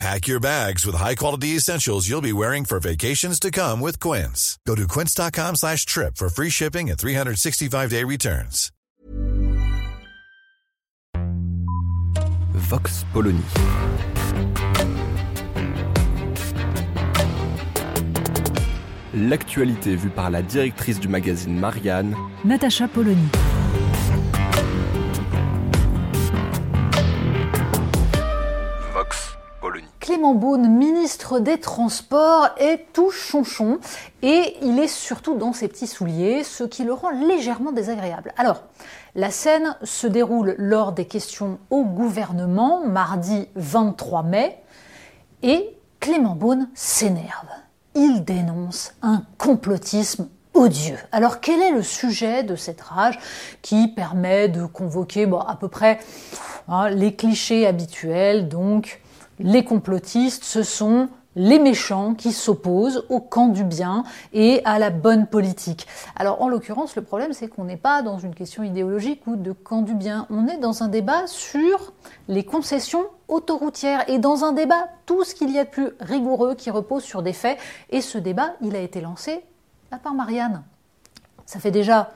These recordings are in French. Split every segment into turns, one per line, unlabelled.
Pack your bags with high-quality essentials you'll be wearing for vacations to come with Quince. Go to quince.com slash trip for free shipping and 365-day returns.
Vox Polony. L'actualité vue par la directrice du magazine Marianne,
Natacha Polony. Clément Beaune, ministre des Transports, est tout chonchon et il est surtout dans ses petits souliers, ce qui le rend légèrement désagréable. Alors, la scène se déroule lors des questions au gouvernement, mardi 23 mai, et Clément Beaune s'énerve. Il dénonce un complotisme odieux. Alors quel est le sujet de cette rage qui permet de convoquer à peu près hein, les clichés habituels Donc les complotistes, ce sont les méchants qui s'opposent au camp du bien et à la bonne politique. Alors en l'occurrence, le problème c'est qu'on n'est pas dans une question idéologique ou de camp du bien, on est dans un débat sur les concessions autoroutières et dans un débat tout ce qu'il y a de plus rigoureux qui repose sur des faits et ce débat, il a été lancé par Marianne. Ça fait déjà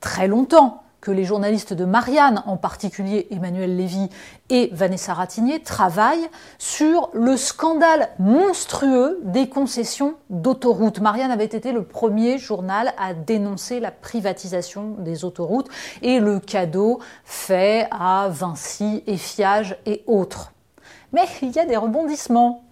très longtemps que les journalistes de Marianne, en particulier Emmanuel Lévy et Vanessa Ratignier, travaillent sur le scandale monstrueux des concessions d'autoroutes. Marianne avait été le premier journal à dénoncer la privatisation des autoroutes et le cadeau fait à Vinci, Effiage et autres. Mais il y a des rebondissements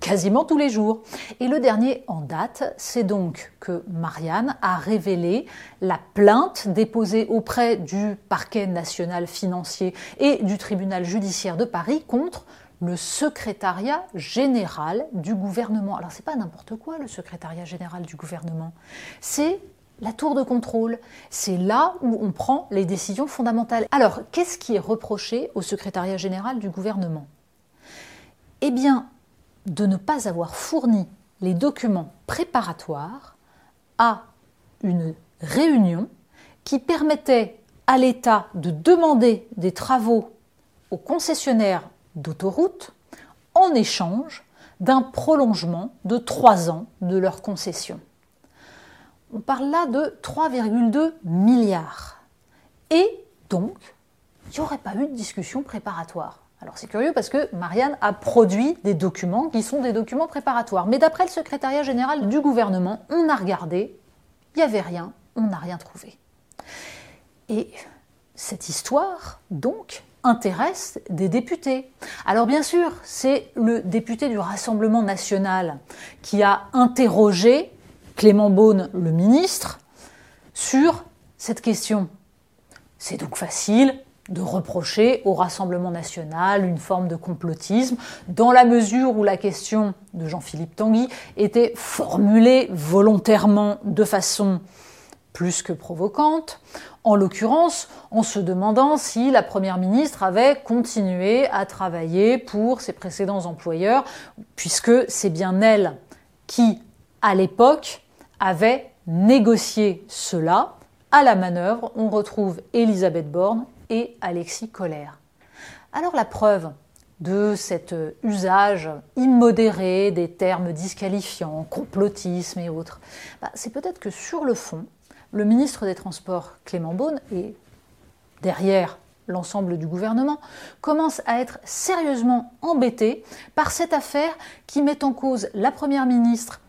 quasiment tous les jours. Et le dernier en date, c'est donc que Marianne a révélé la plainte déposée auprès du parquet national financier et du tribunal judiciaire de Paris contre le secrétariat général du gouvernement. Alors c'est pas n'importe quoi le secrétariat général du gouvernement. C'est la tour de contrôle. C'est là où on prend les décisions fondamentales. Alors, qu'est-ce qui est reproché au secrétariat général du gouvernement? Eh bien, de ne pas avoir fourni les documents préparatoires à une réunion qui permettait à l'État de demander des travaux aux concessionnaires d'autoroutes en échange d'un prolongement de trois ans de leur concession. On parle là de 3,2 milliards. Et donc, il n'y aurait pas eu de discussion préparatoire. Alors c'est curieux parce que Marianne a produit des documents qui sont des documents préparatoires. Mais d'après le secrétariat général du gouvernement, on a regardé, il n'y avait rien, on n'a rien trouvé. Et cette histoire, donc, intéresse des députés. Alors bien sûr, c'est le député du Rassemblement national qui a interrogé Clément Beaune, le ministre, sur cette question. C'est donc facile, de reprocher au Rassemblement national une forme de complotisme, dans la mesure où la question de Jean-Philippe Tanguy était formulée volontairement de façon plus que provocante, en l'occurrence en se demandant si la Première ministre avait continué à travailler pour ses précédents employeurs, puisque c'est bien elle qui, à l'époque, avait négocié cela. À la manœuvre, on retrouve Elisabeth Borne et Alexis Colère. Alors la preuve de cet usage immodéré des termes disqualifiants, complotisme et autres, bah, c'est peut-être que sur le fond, le ministre des Transports Clément Beaune et derrière l'ensemble du gouvernement commence à être sérieusement embêté par cette affaire qui met en cause la Première ministre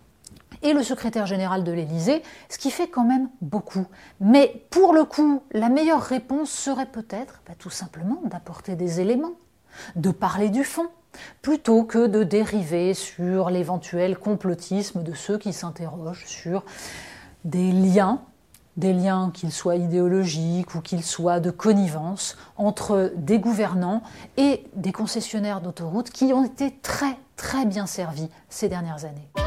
et le secrétaire général de l'Élysée, ce qui fait quand même beaucoup. Mais pour le coup, la meilleure réponse serait peut-être bah, tout simplement d'apporter des éléments, de parler du fond, plutôt que de dériver sur l'éventuel complotisme de ceux qui s'interrogent sur des liens, des liens qu'ils soient idéologiques ou qu'ils soient de connivence entre des gouvernants et des concessionnaires d'autoroutes qui ont été très très bien servis ces dernières années.